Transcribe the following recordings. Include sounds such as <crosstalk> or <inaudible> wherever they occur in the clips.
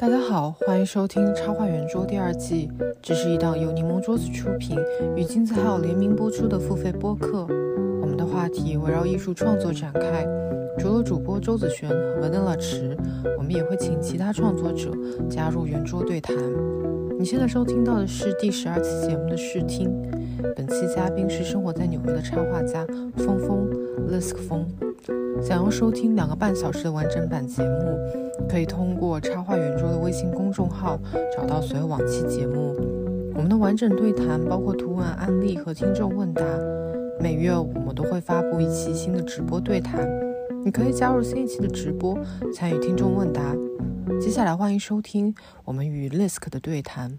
大家好，欢迎收听《插画圆桌》第二季。这是一档由柠檬桌子出品与金子号联名播出的付费播客。我们的话题围绕艺术创作展开。除了主播周子璇和 Vanilla 池，我们也会请其他创作者加入圆桌对谈。你现在收听到的是第十二期节目的试听。本期嘉宾是生活在纽约的插画家峰峰 Lisk 峰。想要收听两个半小时的完整版节目，可以通过插画圆桌的微信公众号找到所有往期节目。我们的完整对谈包括图文案例和听众问答。每月我们都会发布一期新的直播对谈，你可以加入新一期的直播，参与听众问答。接下来欢迎收听我们与 Lisk 的对谈。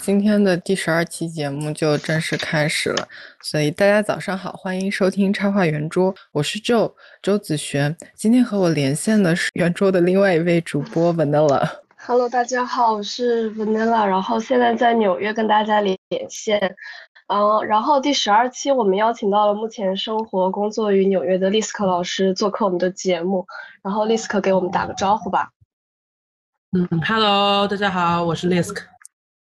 今天的第十二期节目就正式开始了，所以大家早上好，欢迎收听插画圆桌，我是周周子璇。今天和我连线的是圆桌的另外一位主播 Vanilla。Hello，大家好，我是 Vanilla，然后现在在纽约跟大家连连线。嗯，然后第十二期我们邀请到了目前生活工作于纽约的 Lisk 老师做客我们的节目，然后 Lisk 给我们打个招呼吧。嗯，Hello，大家好，我是 Lisk。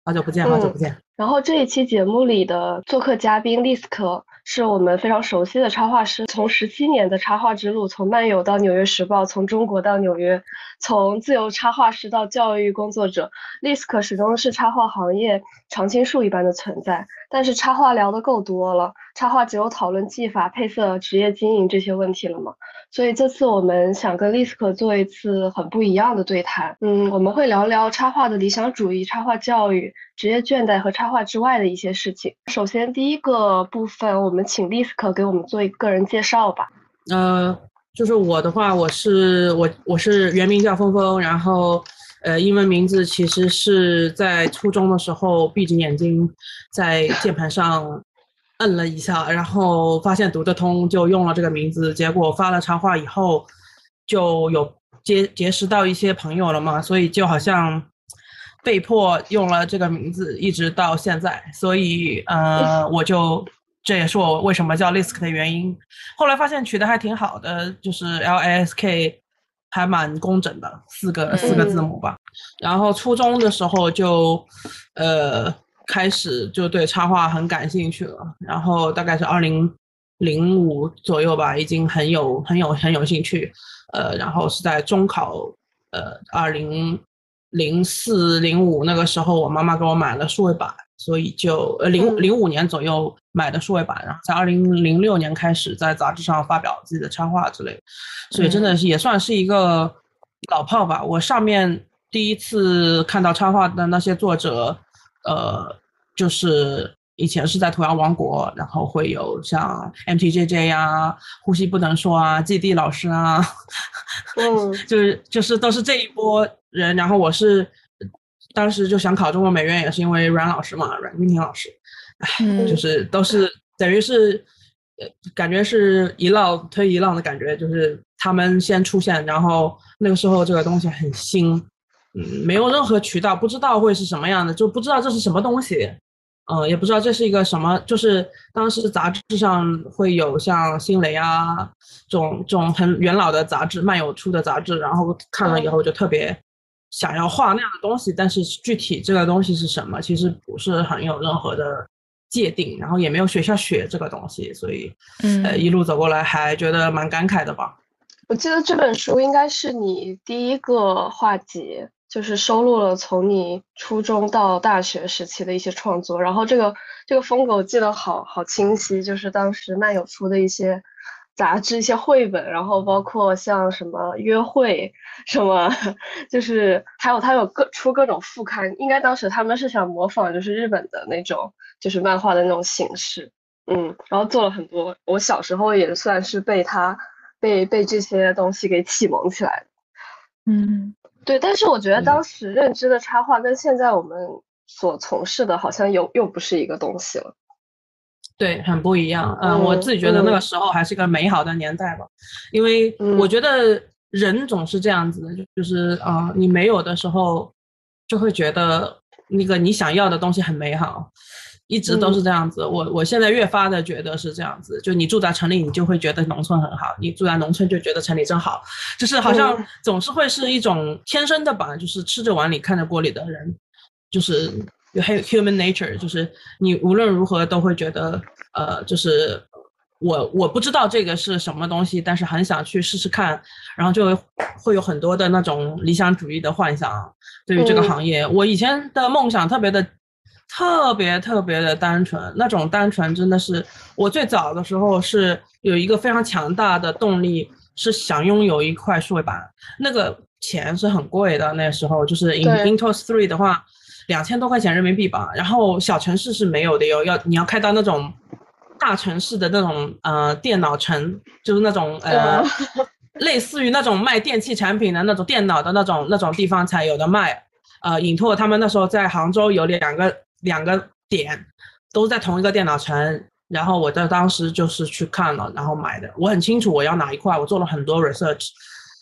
好久不见，好久不见。然后这一期节目里的做客嘉宾 Lisk 是我们非常熟悉的插画师，从十七年的插画之路，从漫游到纽约时报，从中国到纽约，从自由插画师到教育工作者，Lisk 始终是插画行业常青树一般的存在。但是插画聊得够多了，插画只有讨论技法、配色、职业经营这些问题了吗？所以这次我们想跟 Lisk 做一次很不一样的对谈。嗯，我们会聊聊插画的理想主义、插画教育、职业倦怠和插画之外的一些事情。首先第一个部分，我们们请 Lisk 给我们做一个个人介绍吧。呃，就是我的话，我是我我是原名叫峰峰，然后呃英文名字其实是在初中的时候闭着眼睛在键盘上。摁了一下，然后发现读得通，就用了这个名字。结果发了插画以后，就有结结识到一些朋友了嘛，所以就好像被迫用了这个名字，一直到现在。所以，呃，我就这也是我为什么叫 Lisk 的原因。后来发现取得还挺好的，就是 L A S K 还蛮工整的，四个四个字母吧。然后初中的时候就，呃。开始就对插画很感兴趣了，然后大概是二零零五左右吧，已经很有很有很有兴趣，呃，然后是在中考，呃，二零零四零五那个时候，我妈妈给我买了数位板，所以就呃零零五年左右买的数位板，然后在二零零六年开始在杂志上发表自己的插画之类，所以真的是也算是一个老炮吧。我上面第一次看到插画的那些作者。呃，就是以前是在涂鸦王国，然后会有像 MTJJ 呀、呼吸不能说啊、G D 老师啊，嗯，<laughs> 就是就是都是这一波人。然后我是当时就想考中国美院，也是因为阮老师嘛，阮玉婷老师，唉，就是都是等于是呃，感觉是一浪推一浪的感觉，就是他们先出现，然后那个时候这个东西很新。嗯，没有任何渠道，不知道会是什么样的，就不知道这是什么东西，嗯，也不知道这是一个什么，就是当时杂志上会有像新蕾啊这种这种很元老的杂志，漫友出的杂志，然后看了以后就特别想要画那样的东西，但是具体这个东西是什么，其实不是很有任何的界定，然后也没有学校学这个东西，所以，呃，一路走过来还觉得蛮感慨的吧。我记得这本书应该是你第一个画集。就是收录了从你初中到大学时期的一些创作，然后这个这个风格我记得好好清晰，就是当时漫友出的一些杂志、一些绘本，然后包括像什么约会什么，就是还有他有各出各种副刊，应该当时他们是想模仿就是日本的那种就是漫画的那种形式，嗯，然后做了很多，我小时候也算是被他被被这些东西给启蒙起来的，嗯。对，但是我觉得当时认知的插画跟现在我们所从事的好像又又不是一个东西了。对，很不一样。嗯，我自己觉得那个时候还是一个美好的年代吧，因为我觉得人总是这样子的，就是啊，你没有的时候就会觉得那个你想要的东西很美好，一直都是这样子。我我现在越发的觉得是这样子，就你住在城里，你就会觉得农村很好；你住在农村就觉得城里真好，就是好像总是会是一种天生的吧，就是吃着碗里看着锅里的人，就是有 human nature，就是你无论如何都会觉得，呃，就是我我不知道这个是什么东西，但是很想去试试看，然后就会有很多的那种理想主义的幻想对于这个行业。我以前的梦想特别的。特别特别的单纯，那种单纯真的是我最早的时候是有一个非常强大的动力，是想拥有一块数位板。那个钱是很贵的，那时候就是 In Intos Three 的话，两千多块钱人民币吧。然后小城市是没有的哟，要你要开到那种大城市的那种呃电脑城，就是那种呃类似于那种卖电器产品的那种电脑的那种那种地方才有的卖。呃，影拓他们那时候在杭州有两个。两个点都在同一个电脑城，然后我在当时就是去看了，然后买的。我很清楚我要哪一块，我做了很多 research，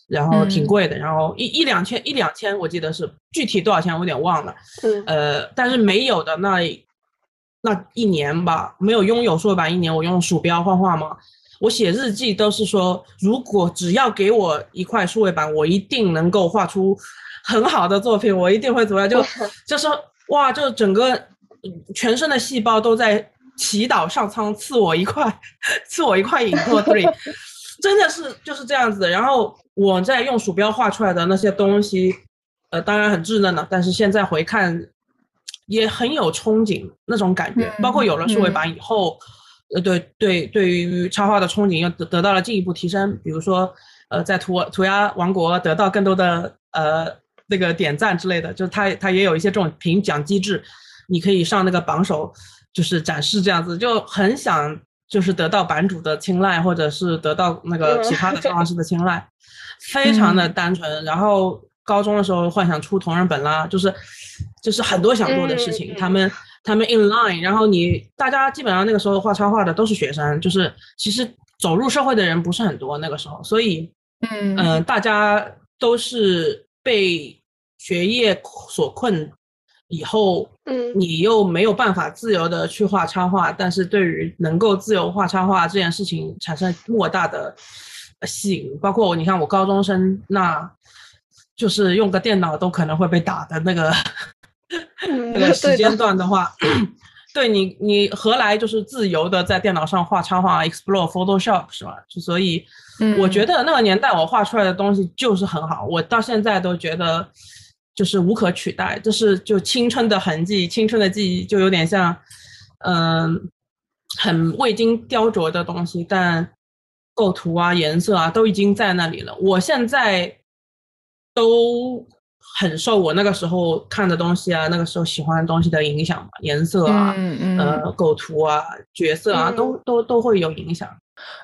然后挺贵的，然后一一两千一两千，我记得是具体多少钱我有点忘了。嗯。呃，但是没有的那那一年吧，没有拥有数位板一年，我用鼠标画画嘛。我写日记都是说，如果只要给我一块数位板，我一定能够画出很好的作品，我一定会怎么样？就 <laughs> 就是。哇，就整个全身的细胞都在祈祷上苍赐我一块，赐我一块影拓 three，真的是就是这样子。然后我在用鼠标画出来的那些东西，呃，当然很稚嫩了，但是现在回看也很有憧憬那种感觉。包括有了数位板以后，呃，对对，对于插画的憧憬又得得到了进一步提升。比如说，呃，在涂涂鸦王国得到更多的呃。那个点赞之类的，就它它也有一些这种评奖机制，你可以上那个榜首，就是展示这样子，就很想就是得到版主的青睐，或者是得到那个其他的插画师的青睐，非常的单纯。然后高中的时候幻想出同人本啦，就是就是很多想做的事情，他们他们 in line，然后你大家基本上那个时候画插画的都是学生，就是其实走入社会的人不是很多那个时候，所以嗯嗯，大家都是。被学业所困以后，嗯，你又没有办法自由的去画插画，但是对于能够自由画插画这件事情产生莫大的吸引。包括我，你看我高中生，那就是用个电脑都可能会被打的那个 <laughs> 那个时间段的话，<clears throat> 对你，你何来就是自由的在电脑上画插画，explore Photoshop 是吧？所以。我觉得那个年代我画出来的东西就是很好，我到现在都觉得就是无可取代，这是就青春的痕迹，青春的记忆就有点像，嗯，很未经雕琢的东西，但构图啊、颜色啊都已经在那里了。我现在都很受我那个时候看的东西啊，那个时候喜欢的东西的影响嘛，颜色啊，呃，构图啊、角色啊，都都都会有影响。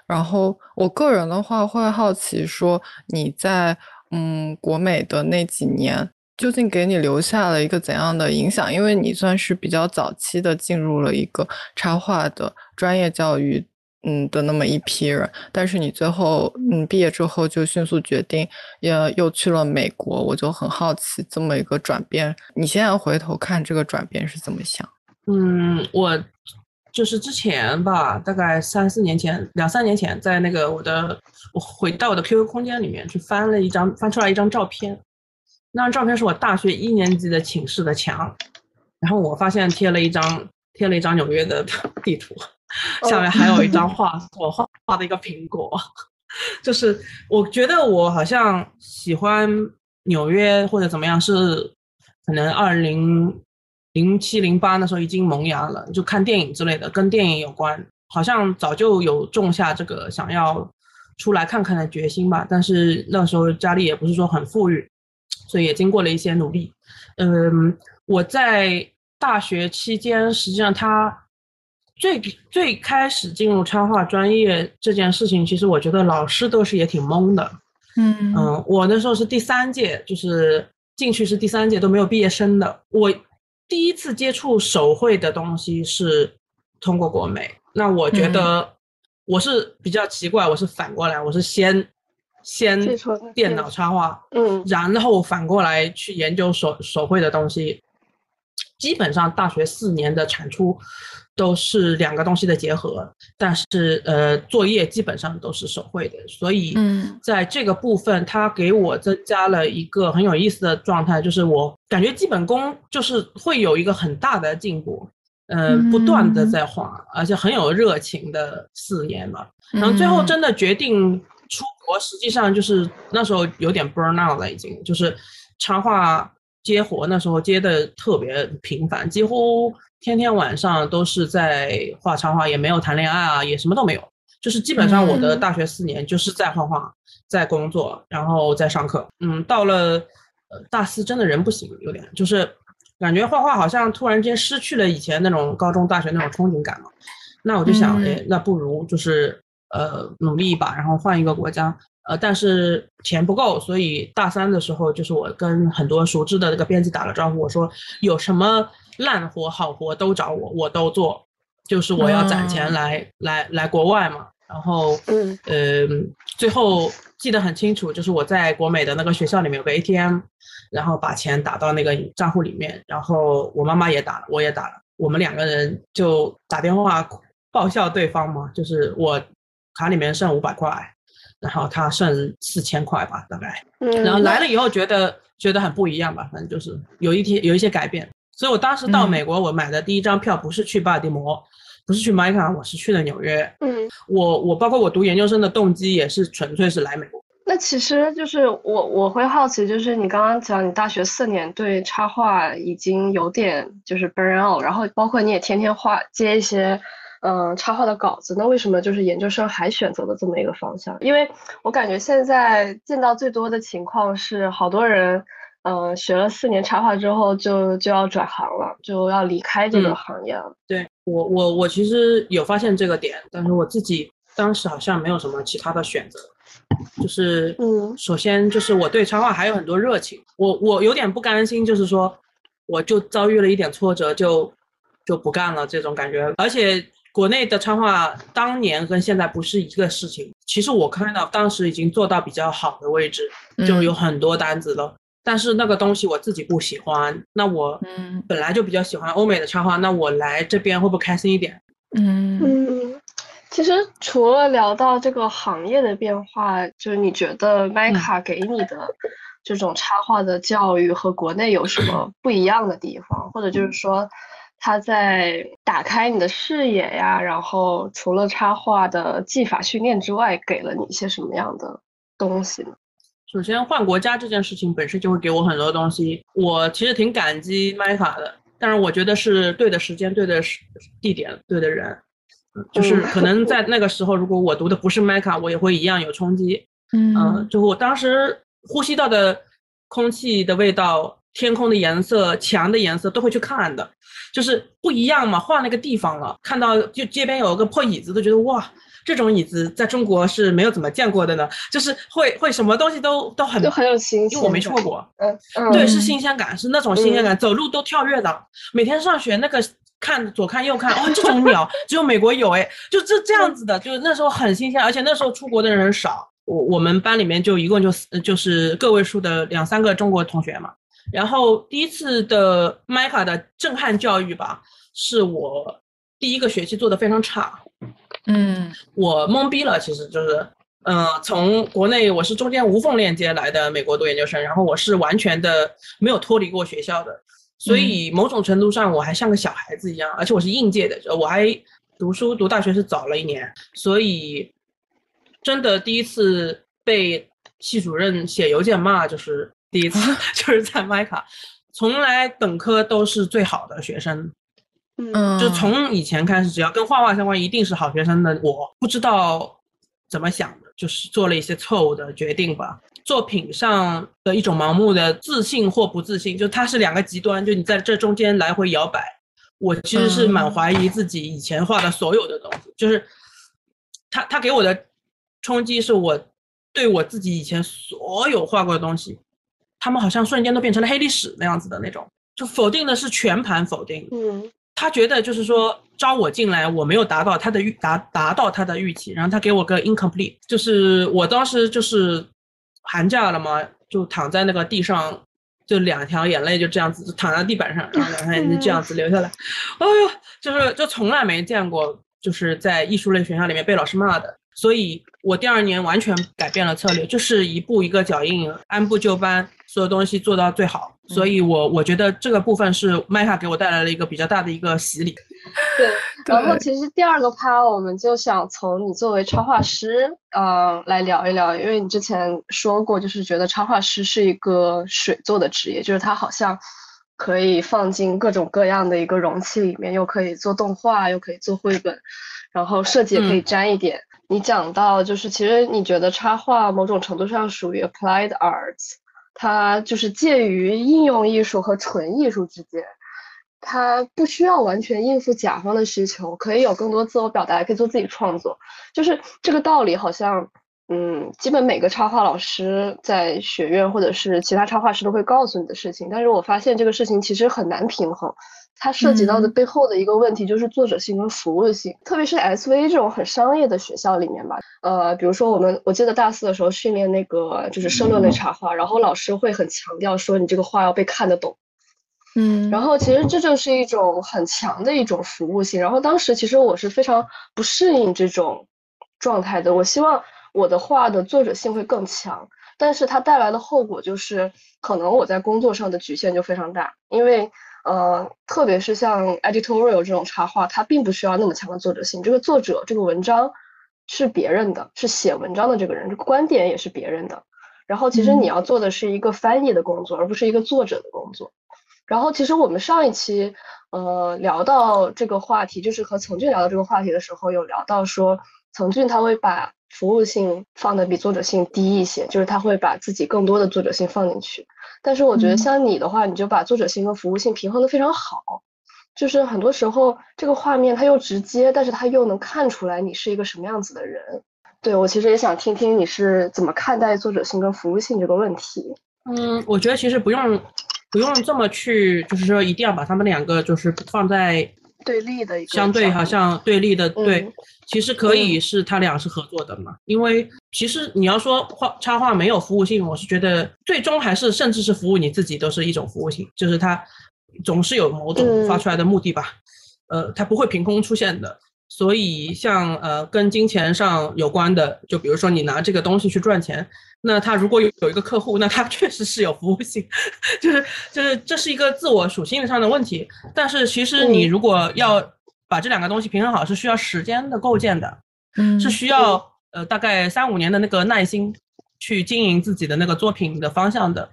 然后我个人的话会好奇说，你在嗯国美的那几年，究竟给你留下了一个怎样的影响？因为你算是比较早期的进入了一个插画的专业教育，嗯的那么一批人，但是你最后嗯毕业之后就迅速决定，也又去了美国，我就很好奇这么一个转变，你现在回头看这个转变是怎么想？嗯，我。就是之前吧，大概三四年前、两三年前，在那个我的我回到我的 QQ 空间里面去翻了一张，翻出来一张照片。那张照片是我大学一年级的寝室的墙，然后我发现贴了一张贴了一张纽约的 <laughs> 地图，下面还有一张画，我画画的一个苹果。就是我觉得我好像喜欢纽约或者怎么样，是可能二零。零七零八那时候已经萌芽了，就看电影之类的，跟电影有关，好像早就有种下这个想要出来看看的决心吧。但是那时候家里也不是说很富裕，所以也经过了一些努力。嗯，我在大学期间，实际上他最最开始进入插画专业这件事情，其实我觉得老师都是也挺懵的。嗯嗯，我那时候是第三届，就是进去是第三届都没有毕业生的，我。第一次接触手绘的东西是通过国美，那我觉得我是比较奇怪，我是反过来，我是先先电脑插画，嗯，然后反过来去研究手手绘的东西，基本上大学四年的产出都是两个东西的结合，但是呃，作业基本上都是手绘的，所以嗯在这个部分，它给我增加了一个很有意思的状态，就是我感觉基本功就是会有一个很大的进步，呃，不断的嗯在画，而且很有热情的四年了。然后最后嗯。真的决定出国，实际上就是那时候有点 burn out 了，已经就是插画接活，那时候接的特别频繁，几乎天天晚上都是在画插画，也没有谈恋爱啊，也什么都没有，就是基本上我的嗯大学四年就是在画画，在工作，然后在上课。嗯，到了呃大四真的人不行，有点就是感觉画画好像突然间失去了以前那种高中、大学那种憧憬感嘛。那我就想，嗯哎，那不如就是呃努力一把，然后换一个国家。呃，但是钱不够，所以大三的时候，就是我跟很多熟知的那个编辑打了招呼，我说有什么烂活好活都找我，我都做，就是我要攒钱嗯来、来来国外嘛。然后，嗯呃，最后记得很清楚，就是我在国美的那个学校里面有个 ATM，然后把钱打到那个账户里面，然后我妈妈也打了，我也打了，我们两个人就打电话报效对方嘛，就是我卡里面剩五百块，然后他剩四千块吧，大概。嗯，然后来了以后觉得觉得很不一样吧，反正就是有一天有一些改变。所以我当时到嗯美国，我买的第一张票不是去巴尔的摩，不是去麦卡，我是去了纽约。嗯，我我包括我读研究生的动机也是纯粹是来美国。那其实就是我我会好奇，就是你刚刚讲你大学四年对插画已经有点就是 burn out，然后包括你也天天画接一些嗯插画的稿子，那为什么就是研究生还选择了这么一个方向？因为我感觉现在见到最多的情况是，好多人嗯学了四年插画之后就就要转行了，就要离开这个嗯行业了。对我我我其实有发现这个点，但是我自己当时好像没有什么其他的选择，就是嗯首先就是我对插画还有很多热情，我我有点不甘心，就是说我就遭遇了一点挫折就就不干了这种感觉，而且国内的插画当年跟现在不是一个事情，其实我看到当时已经做到比较好的位置，就有很多单子了。但是那个东西我自己不喜欢，那我嗯。本来就比较喜欢欧美的插画，那我来这边会不会开心一点？嗯。嗯，其实除了聊到这个行业的变化，就是你觉得麦卡给你的这种插画的教育和国内有什么不一样的地方，或者就是说它在打开你的视野呀，然后除了插画的技法训练之外，给了你一些什么样的东西呢？首先换国家这件事情本身就会给我很多东西，我其实挺感激麦卡的，但是我觉得是对的时间、对的时地点、对的人，嗯就是嗯可能在那个时候，如果我读的不是麦卡，我也会一样有冲击。嗯，嗯就我当时呼吸到的空气的味道、天空的颜色、墙的颜色都会去看的，就是不一样嘛，换了个地方了，看到就街边有个破椅子，都觉得哇，这种椅子在中国是没有怎么见过的呢，就是会会什么东西都都很都很有新鲜因为我没去过，嗯嗯，对，是。新鲜感，是那种新鲜感，走路都跳跃的。每天上学那个看左看右看，哦，这种鸟只有美国有哎，就这这样子的，就是那时候很新鲜，而且那时候出国的人少，我我们班里面就一共就四就是个位数的两三个中国同学嘛。然后第一次的麦卡的震撼教育吧，是我第一个学期做的非常差，嗯。我懵逼了，其实就是，呃，从国内我是中间无缝链接来的美国读研究生，然后我是完全的没有脱离过学校的，所以某种程度上我还像个小孩子一样，而且我是应届的，我还读书读大学是早了一年，所以真的第一次被系主任写邮件骂，就是第一次，<laughs> 就是在麦卡，从来本科都是最好的学生，嗯嗯，就从以前开始，只要跟画画相关，一定是好学生的。我不知道怎么想的，就是做了一些错误的决定吧。作品上的一种盲目的自信或不自信，就它是两个极端，就你在这中间来回摇摆。我其实是蛮嗯怀疑自己以前画的所有的东西，就是他他给我的冲击是我对我自己以前所有画过的东西，他们好像瞬间都变成了黑历史那样子的那种，就否定的是全盘否定。嗯他觉得就是说招我进来，我没有达到他的预达达到他的预期，然后他给我个 incomplete，就是我当时就是寒假了嘛，就躺在那个地上，就两条眼泪就这样子躺在地板上，然后两条眼泪这样子流下来。哎呦，就是就从来没见过，就是在艺术类学校里面被老师骂的。所以我第二年完全改变了策略，就是一步一个脚印，按部就班，所有东西做到最好。所以我我觉得这个部分是麦卡给我带来了一个比较大的一个洗礼。对，<laughs> 然后其实第二个趴我们就想从你作为插画师，嗯，来聊一聊，因为你之前说过，就是觉得插画师是一个水做的职业，就是他好像可以放进各种各样的一个容器里面，又可以做动画，又可以做绘本，然后设计也可以沾一点。你讲到就是，其实你觉得插画某种程度上属于 applied arts，它就是介于应用艺术和纯艺术之间，它不需要完全应付甲方的需求，可以有更多自我表达，可以做自己创作。就是这个道理，好像嗯，基本每个插画老师在学院或者是其他插画师都会告诉你的事情。但是我发现这个事情其实很难平衡。它涉及到的背后的一个问题就是作者性跟服务性，特别是 SV 这种很商业的学校里面吧。呃，比如说我们，我记得大四的时候训练那个就是社论类插画，然后老师会很强调说你这个画要被看得懂。嗯，然后其实这就是一种很强的一种服务性。然后当时其实我是非常不适应这种状态的。我希望我的画的作者性会更强，但是它带来的后果就是可能我在工作上的局限就非常大，因为。呃，特别是像 editorial 这种插画，它并不需要那么强的作者性。这个作者，这个文章是别人的，是写文章的这个人，这个观点也是别人的。然后，其实你要做的是一个翻译的工作，而不是一个作者的工作。然后，其实我们上一期呃聊到这个话题，就是和曾俊聊到这个话题的时候，有聊到说，曾俊他会把服务性放的比作者性低一些，就是他会把自己更多的作者性放进去。但是我觉得像你的话，你就把作者性和服务性平衡的非常好，就是很多时候这个画面它又直接，但是它又能看出来你是一个什么样子的人。对我其实也想听听你是怎么看待作者性跟服务性这个问题。嗯，我觉得其实不用不用这么去，就是说一定要把他们两个就是放在对立的相对好像对立的对。其实可以是他俩是合作的嘛，因为其实你要说画插画没有服务性，我是觉得最终还是甚至是服务你自己都是一种服务性，就是它总是有某种发出来的目的吧，呃，它不会凭空出现的。所以像呃跟金钱上有关的，就比如说你拿这个东西去赚钱，那他如果有有一个客户，那他 <laughs> 确实是有服务性，就是就是这是一个自我属性上的问题。但是其实你如果要。把这两个东西平衡好是需要时间的构建的，嗯，是需要呃大概三五年的那个耐心去经营自己的那个作品的方向的，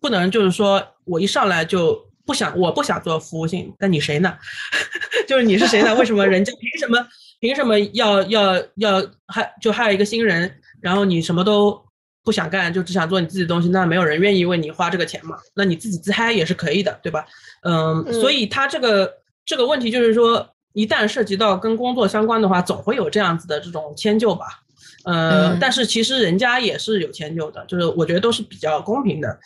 不能就是说我一上来就不想我不想做服务性，那你谁呢？<laughs> 就是你是谁呢？为什么人家 <laughs> 凭什么凭什么要要要还就还有一个新人，然后你什么都不想干，就只想做你自己的东西，那没有人愿意为你花这个钱嘛？那你自己自嗨也是可以的，对吧？嗯，所以他这个这个问题就是说。一旦涉及到跟工作相关的话，总会有这样子的这种迁就吧，呃，但是其实人家也是有迁就的，就是我觉得都是比较公平的。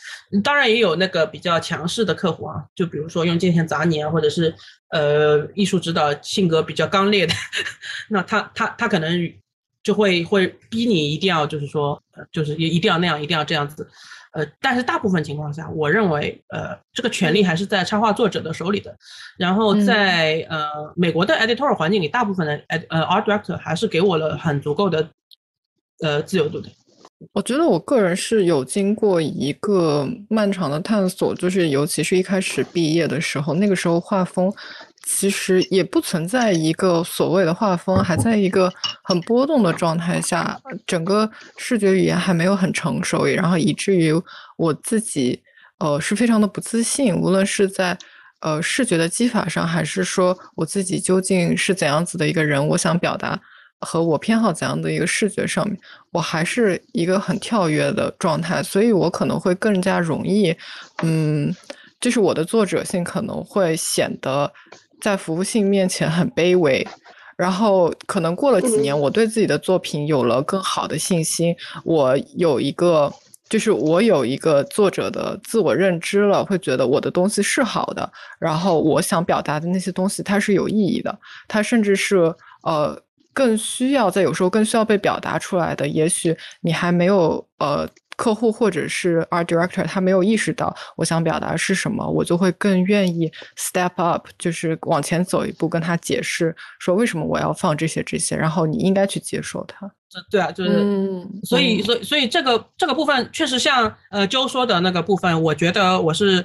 当然也有那个比较强势的客户啊，就比如说用金钱砸你啊，或者是呃艺术指导性格比较刚烈的，<laughs> 那他他他可能就会会逼你一定要就是说，就是也一定要那样，一定要这样子。呃，但是大部分情况下，我认为，呃，这个权利还是在插画作者的手里的。然后在呃美国的 editor 环境里，大部分的 ed 呃 art director 还是给我了很足够的呃自由度的。我觉得我个人是有经过一个漫长的探索，就是尤其是一开始毕业的时候，那个时候画风。其实也不存在一个所谓的画风，还在一个很波动的状态下，整个视觉语言还没有很成熟，然后以至于我自己，呃，是非常的不自信，无论是在呃视觉的技法上，还是说我自己究竟是怎样子的一个人，我想表达和我偏好怎样的一个视觉上面，我还是一个很跳跃的状态，所以我可能会更加容易，嗯，就是我的作者性可能会显得。在服务性面前很卑微，然后可能过了几年，我对自己的作品有了更好的信心，我有一个，就是我有一个作者的自我认知了，会觉得我的东西是好的，然后我想表达的那些东西它是有意义的，它甚至是呃更需要在有时候更需要被表达出来的，也许你还没有呃客户或者是 art director 他没有意识到我想表达是什么，我就会更愿意 step up，就是往前走一步，跟他解释说为什么我要放这些这些，然后你应该去接受它。这对啊，就是，所以所以所以这个这个部分确实像呃周说的那个部分，我觉得我是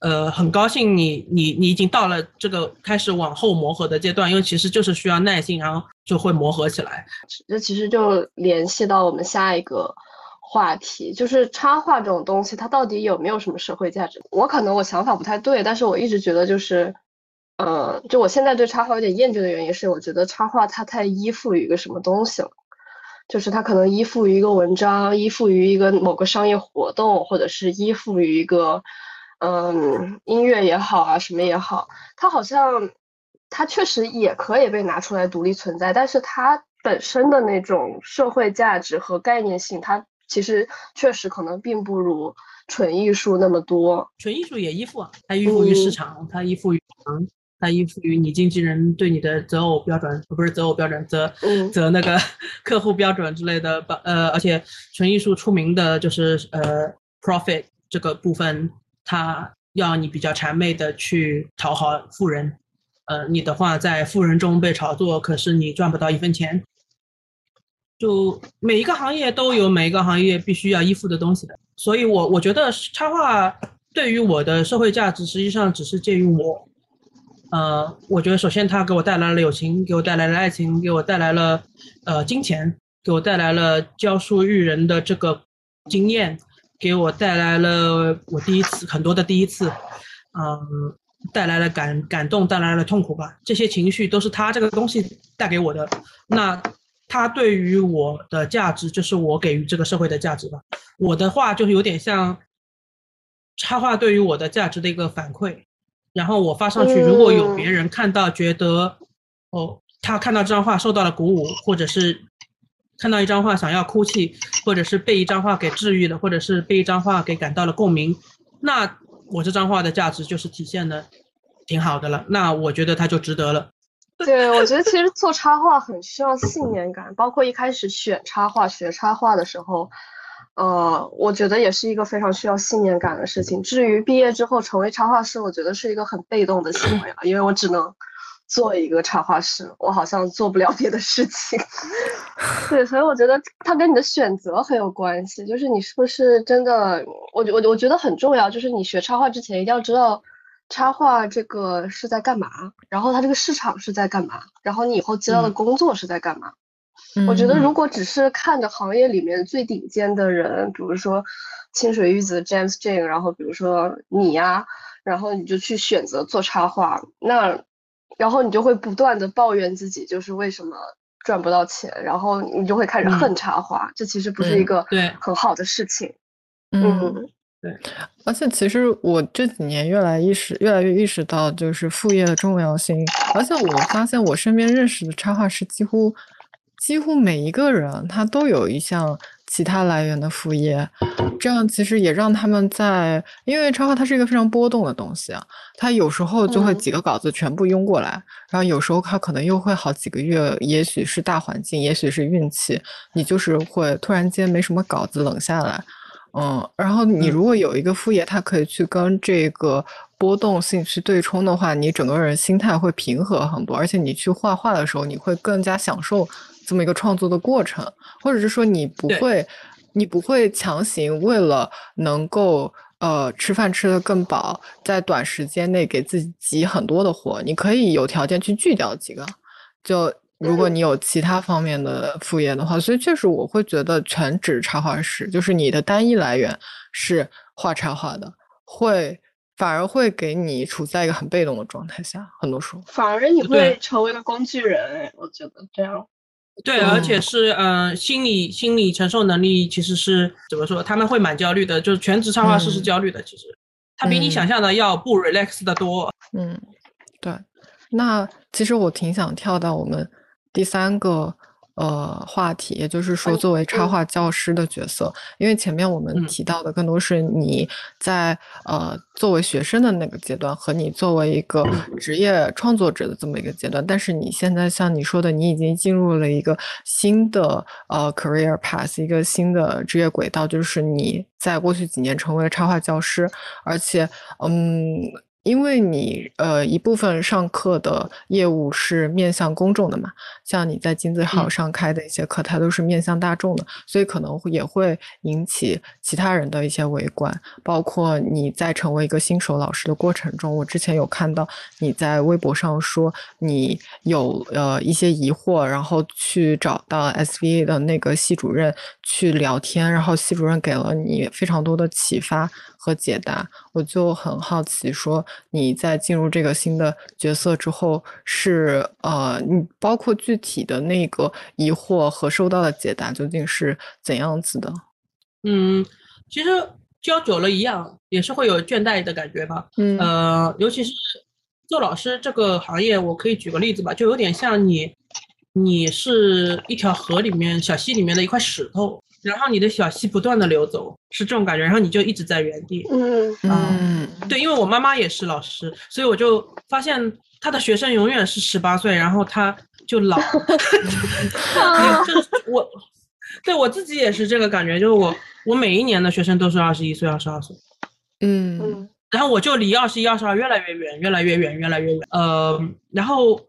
呃很高兴你你你已经到了这个开始往后磨合的阶段，因为其实就是需要耐心，然后就会磨合起来。这其实就联系到我们下一个。话题就是插画这种东西，它到底有没有什么社会价值？我可能我想法不太对，但是我一直觉得就是，呃，就我现在对插画有点厌倦的原因是，我觉得插画它太依附于一个什么东西了，就是它可能依附于一个文章，依附于一个某个商业活动，或者是依附于一个，嗯，音乐也好啊，什么也好，它好像它确实也可以被拿出来独立存在，但是它本身的那种社会价值和概念性，它。其实确实可能并不如纯艺术那么多。纯艺术也依附啊，它依附于市场，它依附于嗯，它依附于你经纪人对你的择偶标准，不是择偶标准，择择那个 <laughs> 客户标准之类的吧。呃，而且纯艺术出名的就是呃，profit 这个部分，他要你比较谄媚的去讨好富人。呃，你的话在富人中被炒作，可是你赚不到一分钱。就每一个行业都有每一个行业必须要依附的东西的，所以我我觉得插画对于我的社会价值，实际上只是介于我，呃，我觉得首先它给我带来了友情，给我带来了爱情，给我带来了呃金钱，给我带来了教书育人的这个经验，给我带来了我第一次很多的第一次，嗯，带来了感感动，带来了痛苦吧，这些情绪都是他这个东西带给我的，那。他对于我的价值，就是我给予这个社会的价值吧。我的话就是有点像插画对于我的价值的一个反馈，然后我发上去，如果有别人看到觉得，哦，他看到这张画受到了鼓舞，或者是看到一张画想要哭泣，或者是被一张画给治愈了，或者是被一张画给感到了共鸣，那我这张画的价值就是体现的挺好的了。那我觉得它就值得了。对，我觉得其实做插画很需要信念感，包括一开始选插画、学插画的时候，呃，我觉得也是一个非常需要信念感的事情。至于毕业之后成为插画师，我觉得是一个很被动的行为了，因为我只能做一个插画师，我好像做不了别的事情。<laughs> 对，所以我觉得它跟你的选择很有关系，就是你是不是真的，我我我觉得很重要，就是你学插画之前一定要知道。插画这个是在干嘛？然后它这个市场是在干嘛？然后你以后接到的工作是在干嘛？我觉得如果只是看着行业里面最顶尖的人，比如说清水玉子 James Jane，然后比如说你呀，然后你就去选择做插画，那然后你就会不断的抱怨自己，就是为什么赚不到钱，然后你就会开始恨插画，这其实不是一个对很好的事情。嗯。对，而且其实我这几年越来意识，越来越意识到就是副业的重要性。而且我发现我身边认识的插画师，几乎几乎每一个人他都有一项其他来源的副业，这样其实也让他们在，因为插画它是一个非常波动的东西啊，它有时候就会几个稿子全部拥过来，然后有时候它可能又会好几个月，也许是大环境，也许是运气，你就是会突然间没什么稿子冷下来。嗯，然后你如果有一个副业，它可以去跟这个波动性去对冲的话，你整个人心态会平和很多，而且你去画画的时候，你会更加享受这么一个创作的过程，或者是说你不会，你不会强行为了能够呃吃饭吃得更饱，在短时间内给自己挤很多的活，你可以有条件去拒掉几个，就。如果你有其他方面的副业的话，所以确实我会觉得全职插画师就是你的单一来源是画插画的，会反而会给你处在一个很被动的状态下。很多时候，反而你会成为一个工具人。我觉得这样，对，而且是嗯，心理心理承受能力其实是怎么说？他们会蛮焦虑的，就是全职插画师是焦虑的。其实他比你想象的要不 relax 的多。嗯，对。那其实我挺想跳到我们。第三个呃话题，也就是说，作为插画教师的角色，因为前面我们提到的更多是你在呃作为学生的那个阶段和你作为一个职业创作者的这么一个阶段，但是你现在像你说的，你已经进入了一个新的呃 career path，一个新的职业轨道，就是你在过去几年成为了插画教师，而且嗯。因为你呃一部分上课的业务是面向公众的嘛，像你在金字号上开的一些课，它都是面向大众的，所以可能也会引起其他人的一些围观。包括你在成为一个新手老师的过程中，我之前有看到你在微博上说你有呃一些疑惑，然后去找到 SVA 的那个系主任去聊天，然后系主任给了你非常多的启发。和解答，我就很好奇，说你在进入这个新的角色之后，是呃，你包括具体的那个疑惑和收到的解答究竟是怎样子的？嗯，其实教久了一样，也是会有倦怠的感觉吧。嗯，呃，尤其是做老师这个行业，我可以举个例子吧，就有点像你，你是一条河里面小溪里面的一块石头。然后你的小溪不断的流走，是这种感觉，然后你就一直在原地。嗯嗯，对，因为我妈妈也是老师，所以我就发现她的学生永远是十八岁，然后她就老。<laughs> <laughs> 就是我，对我自己也是这个感觉，就是我我每一年的学生都是二十一岁、二十二岁。嗯，然后我就离二十一、二十二越来越远，越来越远，越来越远。呃，然后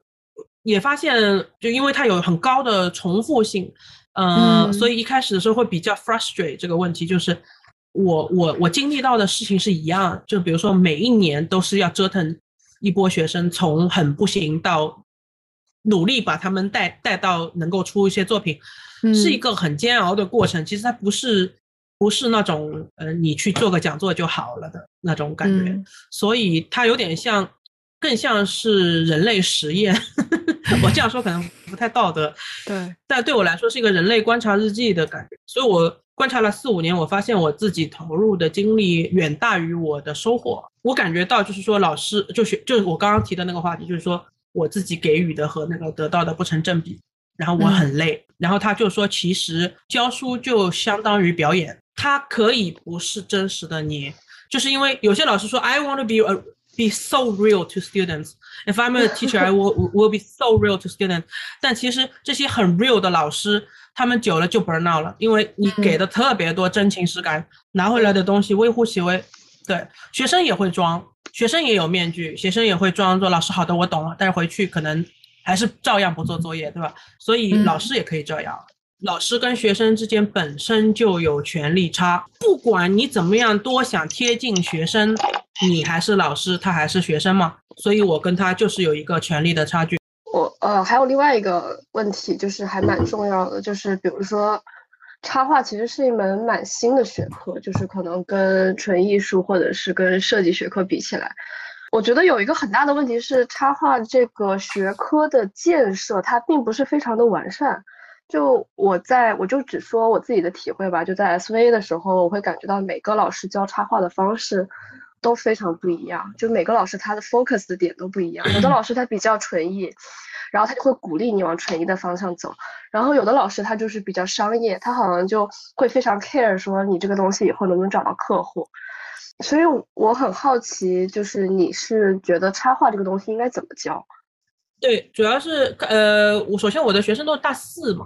也发现，就因为它有很高的重复性。嗯，所以一开始的时候会比较 frustrate 这个问题，就是我我我经历到的事情是一样，就比如说每一年都是要折腾一波学生，从很不行到努力把他们带带到能够出一些作品，是一个很煎熬的过程。其实它不是不是那种呃你去做个讲座就好了的那种感觉，所以它有点像。更像是人类实验，<laughs> 我这样说可能不太道德，对，但对我来说是一个人类观察日记的感觉。所以我观察了四五年，我发现我自己投入的精力远大于我的收获。我感觉到就是说，老师就学就是我刚刚提的那个话题，就是说我自己给予的和那个得到的不成正比，然后我很累。然后他就说，其实教书就相当于表演，它可以不是真实的你，就是因为有些老师说，I want to be a。Be so real to students. If I'm a teacher, I will <laughs> will be so real to students. 但其实这些很 real 的老师，他们久了就 burn out 了，因为你给的特别多真情实感，拿回来的东西微乎其微。对，学生也会装，学生也有面具，学生也会装作老师好的，我懂了，但是回去可能还是照样不做作业，对吧？所以老师也可以这样。老师跟学生之间本身就有权利差，不管你怎么样多想贴近学生，你还是老师，他还是学生嘛，所以我跟他就是有一个权力的差距。我呃还有另外一个问题，就是还蛮重要的，就是比如说，插画其实是一门蛮新的学科，就是可能跟纯艺术或者是跟设计学科比起来，我觉得有一个很大的问题是，插画这个学科的建设它并不是非常的完善。就我在我就只说我自己的体会吧，就在 SVA 的时候，我会感觉到每个老师教插画的方式都非常不一样，就每个老师他的 focus 的点都不一样。有的老师他比较纯艺，然后他就会鼓励你往纯艺的方向走，然后有的老师他就是比较商业，他好像就会非常 care 说你这个东西以后能不能找到客户。所以我很好奇，就是你是觉得插画这个东西应该怎么教？对，主要是呃，我首先我的学生都是大四嘛，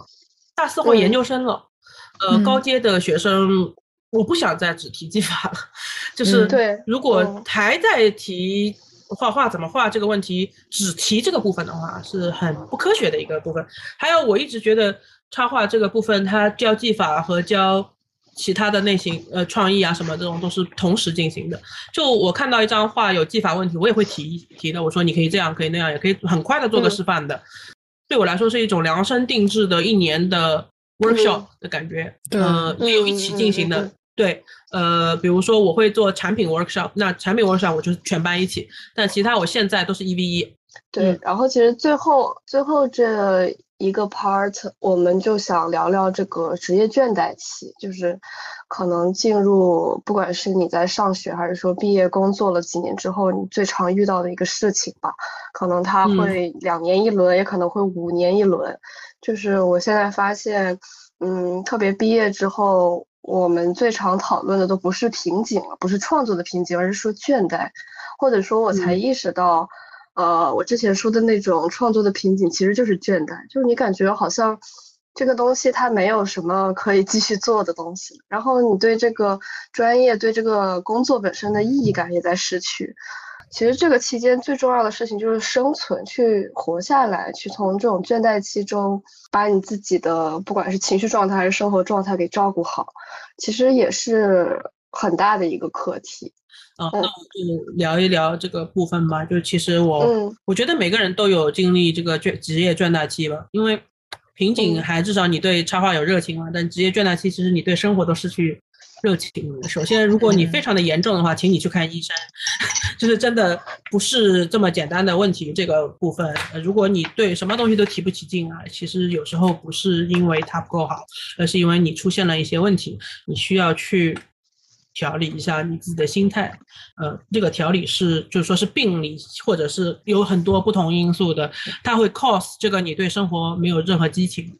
大四或研究生了，呃，高阶的学生，我不想再只提技法了，就是对，如果还在提画画怎么画这个问题，只提这个部分的话，是很不科学的一个部分。还有，我一直觉得插画这个部分，它教技法和教。其他的类型，呃，创意啊什么这种都是同时进行的。就我看到一张画有技法问题，我也会提提的。我说你可以这样，可以那样，也可以很快的做个示范的。对我来说是一种量身定制的一年的 workshop 的感觉，呃，没有一起进行的。对，呃，比如说我会做产品 workshop，那产品 workshop 我就是全班一起，但其他我现在都是一 v 一。对，然后其实最后最后这。一个 part，我们就想聊聊这个职业倦怠期，就是可能进入，不管是你在上学还是说毕业工作了几年之后，你最常遇到的一个事情吧。可能它会两年一轮，也可能会五年一轮。就是我现在发现，嗯，特别毕业之后，我们最常讨论的都不是瓶颈了，不是创作的瓶颈，而是说倦怠，或者说我才意识到。呃，我之前说的那种创作的瓶颈，其实就是倦怠，就是你感觉好像这个东西它没有什么可以继续做的东西，然后你对这个专业、对这个工作本身的意义感也在失去。其实这个期间最重要的事情就是生存，去活下来，去从这种倦怠期中把你自己的不管是情绪状态还是生活状态给照顾好，其实也是很大的一个课题。啊，那我就聊一聊这个部分吧。就其实我，我觉得每个人都有经历这个倦职业倦怠期吧。因为瓶颈还至少你对插画有热情啊，但职业倦怠期其实你对生活都失去热情。首先，如果你非常的严重的话，请你去看医生，<laughs> 就是真的不是这么简单的问题。这个部分，如果你对什么东西都提不起劲啊，其实有时候不是因为它不够好，而是因为你出现了一些问题，你需要去。调理一下你自己的心态，呃，这个调理是就是说是病理，或者是有很多不同因素的，它会 cause 这个你对生活没有任何激情，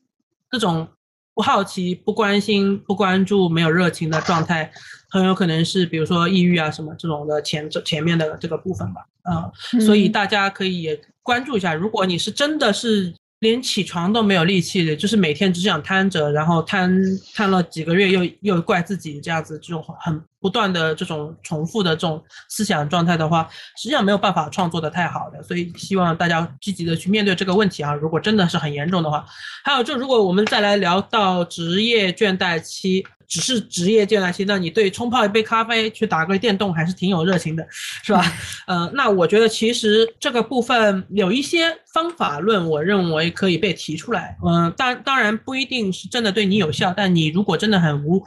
这种不好奇、不关心、不关注、没有热情的状态，很有可能是比如说抑郁啊什么这种的前这前面的这个部分吧，啊，所以大家可以也关注一下，如果你是真的是。连起床都没有力气的，就是每天只想瘫着，然后瘫瘫了几个月，又又怪自己这样子，这种很不断的这种重复的这种思想状态的话，实际上没有办法创作的太好的。所以希望大家积极的去面对这个问题啊！如果真的是很严重的话，还有就如果我们再来聊到职业倦怠期。只是职业倦怠期，那你对冲泡一杯咖啡、去打个电动还是挺有热情的，是吧？<laughs> 呃，那我觉得其实这个部分有一些方法论，我认为可以被提出来。嗯，当当然不一定是真的对你有效，但你如果真的很无无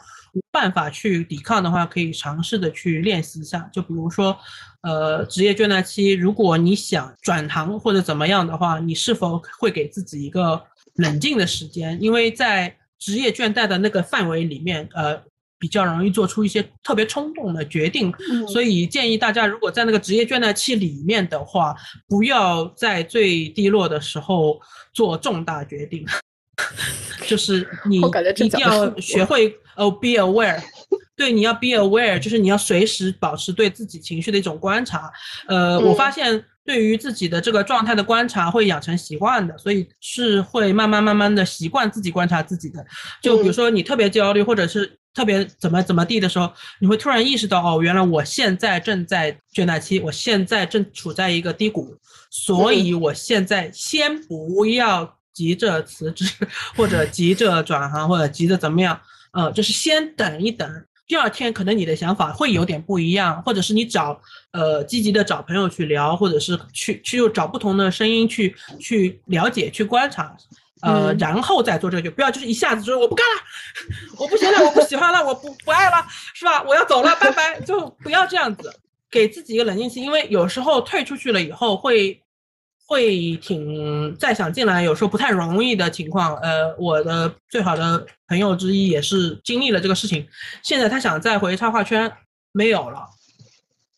办法去抵抗的话，可以尝试的去练习一下。就比如说，呃，职业倦怠期，如果你想转行或者怎么样的话，你是否会给自己一个冷静的时间？因为在职业倦怠的那个范围里面，呃，比较容易做出一些特别冲动的决定，所以建议大家，如果在那个职业倦怠期里面的话，不要在最低落的时候做重大决定，<laughs> 就是你一定要学会哦，be aware，<laughs> 对，你要 be aware，就是你要随时保持对自己情绪的一种观察。呃，我发现。对于自己的这个状态的观察会养成习惯的，所以是会慢慢慢慢的习惯自己观察自己的。就比如说你特别焦虑或者是特别怎么怎么地的时候，你会突然意识到哦，原来我现在正在倦怠期，我现在正处在一个低谷，所以我现在先不要急着辞职或者急着转行或者急着怎么样，呃，就是先等一等。第二天可能你的想法会有点不一样，或者是你找呃积极的找朋友去聊，或者是去去又找不同的声音去去了解、去观察，呃，然后再做这个，不要就是一下子说我不干了，我不行了，我不喜欢了，我不不爱了，是吧？我要走了，拜拜，就不要这样子，给自己一个冷静期，因为有时候退出去了以后会。会挺再想进来，有时候不太容易的情况。呃，我的最好的朋友之一也是经历了这个事情，现在他想再回插画圈，没有了。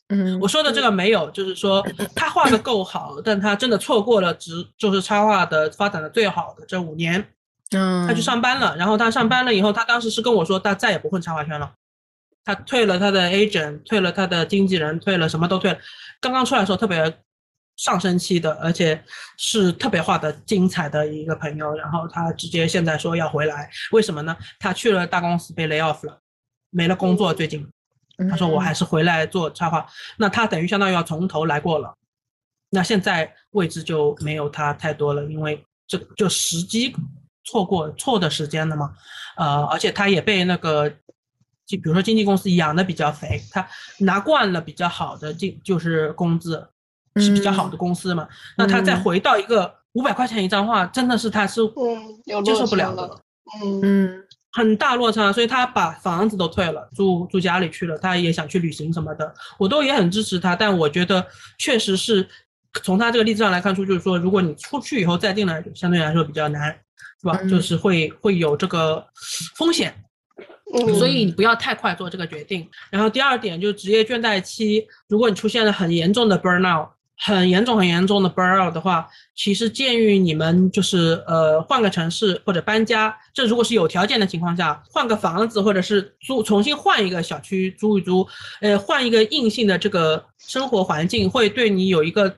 嗯，我说的这个没有，就是说 <laughs> 他画的够好，但他真的错过了，只就是插画的发展的最好的这五年。嗯，他去上班了，然后他上班了以后，他当时是跟我说，他再也不混插画圈了，他退了他的 agent，退了他的经纪人，退了什么都退了。刚刚出来的时候特别。上升期的，而且是特别画的精彩的一个朋友，然后他直接现在说要回来，为什么呢？他去了大公司被 lay off 了，没了工作，最近，他说我还是回来做插画，那他等于相当于要从头来过了，那现在位置就没有他太多了，因为这就时机错过错的时间了嘛，呃，而且他也被那个，就比如说经纪公司养的比较肥，他拿惯了比较好的就就是工资。是比较好的公司嘛？那他再回到一个五百块钱一张画，真的是他是接受不了的，嗯嗯，很大落差，所以他把房子都退了，住住家里去了。他也想去旅行什么的，我都也很支持他。但我觉得确实是从他这个例子上来看出，就是说，如果你出去以后再进来，相对来说比较难。是吧？就是会会有这个风险，所以你不要太快做这个决定。然后第二点就是职业倦怠期，如果你出现了很严重的 burnout。很严重、很严重的 burnout 的话，其实建议你们就是呃换个城市或者搬家。这如果是有条件的情况下，换个房子或者是租重新换一个小区租一租，呃换一个硬性的这个生活环境，会对你有一个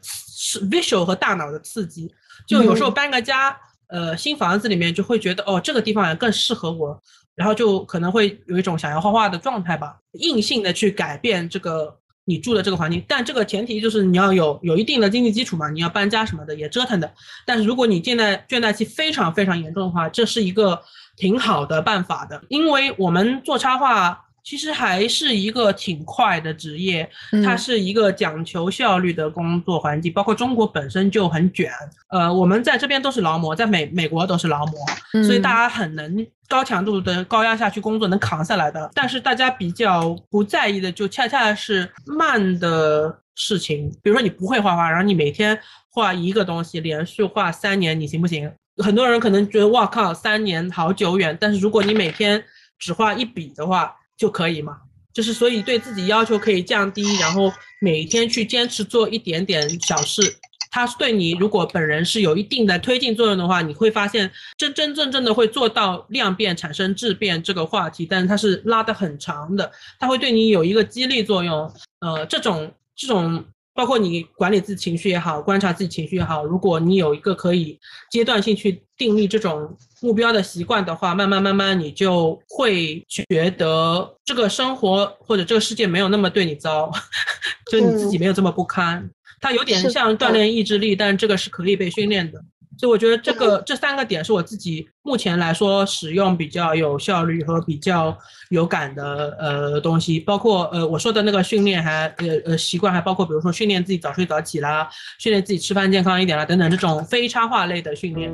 visual 和大脑的刺激。就有时候搬个家，呃新房子里面就会觉得哦这个地方也更适合我，然后就可能会有一种想要画画的状态吧，硬性的去改变这个。你住的这个环境，但这个前提就是你要有有一定的经济基础嘛，你要搬家什么的也折腾的。但是如果你现在倦怠期非常非常严重的话，这是一个挺好的办法的，因为我们做插画。其实还是一个挺快的职业，它是一个讲求效率的工作环境，包括中国本身就很卷。呃，我们在这边都是劳模，在美美国都是劳模，所以大家很能高强度的高压下去工作，能扛下来的。但是大家比较不在意的，就恰恰是慢的事情。比如说你不会画画，然后你每天画一个东西，连续画三年，你行不行？很多人可能觉得哇靠，三年好久远。但是如果你每天只画一笔的话，就可以嘛，就是所以对自己要求可以降低，然后每天去坚持做一点点小事。它对你如果本人是有一定的推进作用的话，你会发现真真正正的会做到量变产生质变这个话题，但是它是拉得很长的，它会对你有一个激励作用。呃，这种这种。包括你管理自己情绪也好，观察自己情绪也好，如果你有一个可以阶段性去定立这种目标的习惯的话，慢慢慢慢你就会觉得这个生活或者这个世界没有那么对你糟，<laughs> 就你自己没有这么不堪。它有点像锻炼意志力，但这个是可以被训练的。所以我觉得这个这三个点是我自己目前来说使用比较有效率和比较有感的呃东西，包括呃我说的那个训练还呃呃习惯还包括比如说训练自己早睡早起啦，训练自己吃饭健康一点啦等等这种非插画类的训练。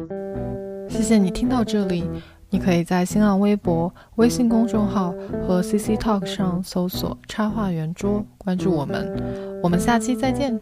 谢谢你听到这里，你可以在新浪微博、微信公众号和 CC Talk 上搜索“插画圆桌”，关注我们，我们下期再见。